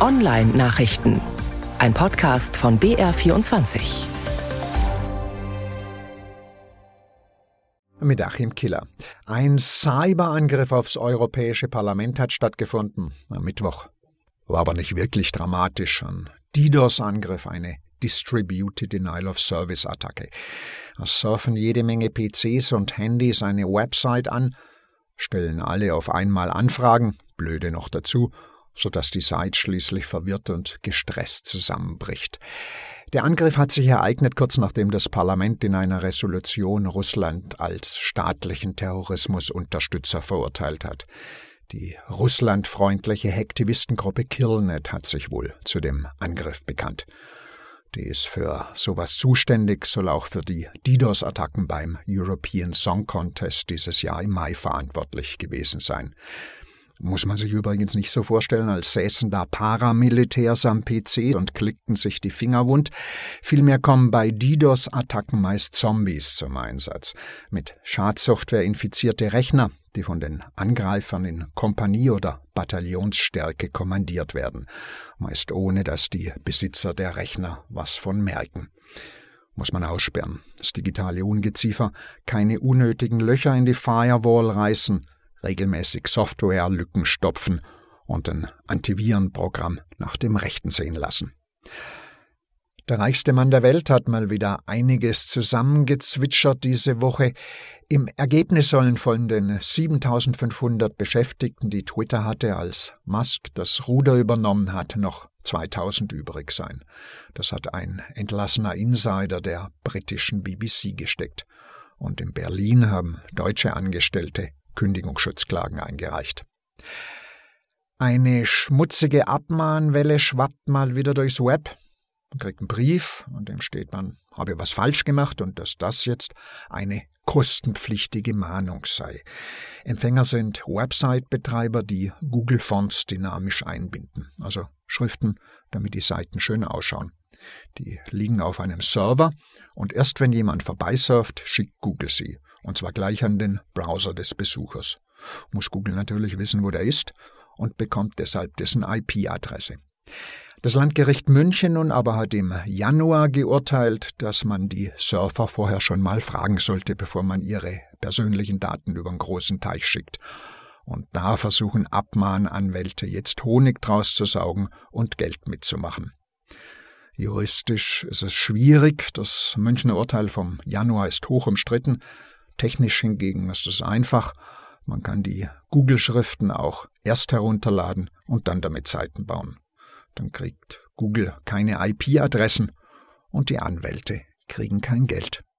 Online-Nachrichten. Ein Podcast von BR24. Mit Achim Killer. Ein Cyberangriff aufs Europäische Parlament hat stattgefunden am Mittwoch. War aber nicht wirklich dramatisch. Ein DDoS-Angriff, eine Distributed Denial of Service Attacke. Da surfen jede Menge PCs und Handys eine Website an, stellen alle auf einmal Anfragen, blöde noch dazu, sodass die Seite schließlich verwirrt und gestresst zusammenbricht. Der Angriff hat sich ereignet kurz nachdem das Parlament in einer Resolution Russland als staatlichen Terrorismusunterstützer verurteilt hat. Die russlandfreundliche Hektivistengruppe Killnet hat sich wohl zu dem Angriff bekannt. Die ist für sowas zuständig, soll auch für die DDoS-Attacken beim European Song Contest dieses Jahr im Mai verantwortlich gewesen sein. Muss man sich übrigens nicht so vorstellen, als säßen da Paramilitärs am PC und klickten sich die Finger wund. Vielmehr kommen bei DDoS-Attacken meist Zombies zum Einsatz. Mit Schadsoftware infizierte Rechner, die von den Angreifern in Kompanie- oder Bataillonsstärke kommandiert werden. Meist ohne, dass die Besitzer der Rechner was von merken muss man aussperren. Das digitale Ungeziefer keine unnötigen Löcher in die Firewall reißen, regelmäßig Softwarelücken stopfen und ein Antivirenprogramm nach dem Rechten sehen lassen. Der reichste Mann der Welt hat mal wieder einiges zusammengezwitschert diese Woche. Im Ergebnis sollen von den 7500 Beschäftigten, die Twitter hatte, als Musk das Ruder übernommen hat, noch 2000 übrig sein. Das hat ein entlassener Insider der britischen BBC gesteckt. Und in Berlin haben deutsche Angestellte Kündigungsschutzklagen eingereicht. Eine schmutzige Abmahnwelle schwappt mal wieder durchs Web. Man kriegt einen Brief, an dem steht man, habe was falsch gemacht und dass das jetzt eine kostenpflichtige Mahnung sei. Empfänger sind Website-Betreiber, die Google-Fonts dynamisch einbinden, also Schriften, damit die Seiten schön ausschauen. Die liegen auf einem Server und erst wenn jemand vorbeisurft, schickt Google sie und zwar gleich an den Browser des Besuchers. Muss Google natürlich wissen, wo der ist und bekommt deshalb dessen IP-Adresse. Das Landgericht München nun aber hat im Januar geurteilt, dass man die Surfer vorher schon mal fragen sollte, bevor man ihre persönlichen Daten über einen großen Teich schickt. Und da versuchen Abmahnanwälte jetzt Honig draus zu saugen und Geld mitzumachen. Juristisch ist es schwierig. Das Münchner Urteil vom Januar ist hoch umstritten. Technisch hingegen ist es einfach. Man kann die Google-Schriften auch erst herunterladen und dann damit Seiten bauen. Dann kriegt Google keine IP-Adressen und die Anwälte kriegen kein Geld.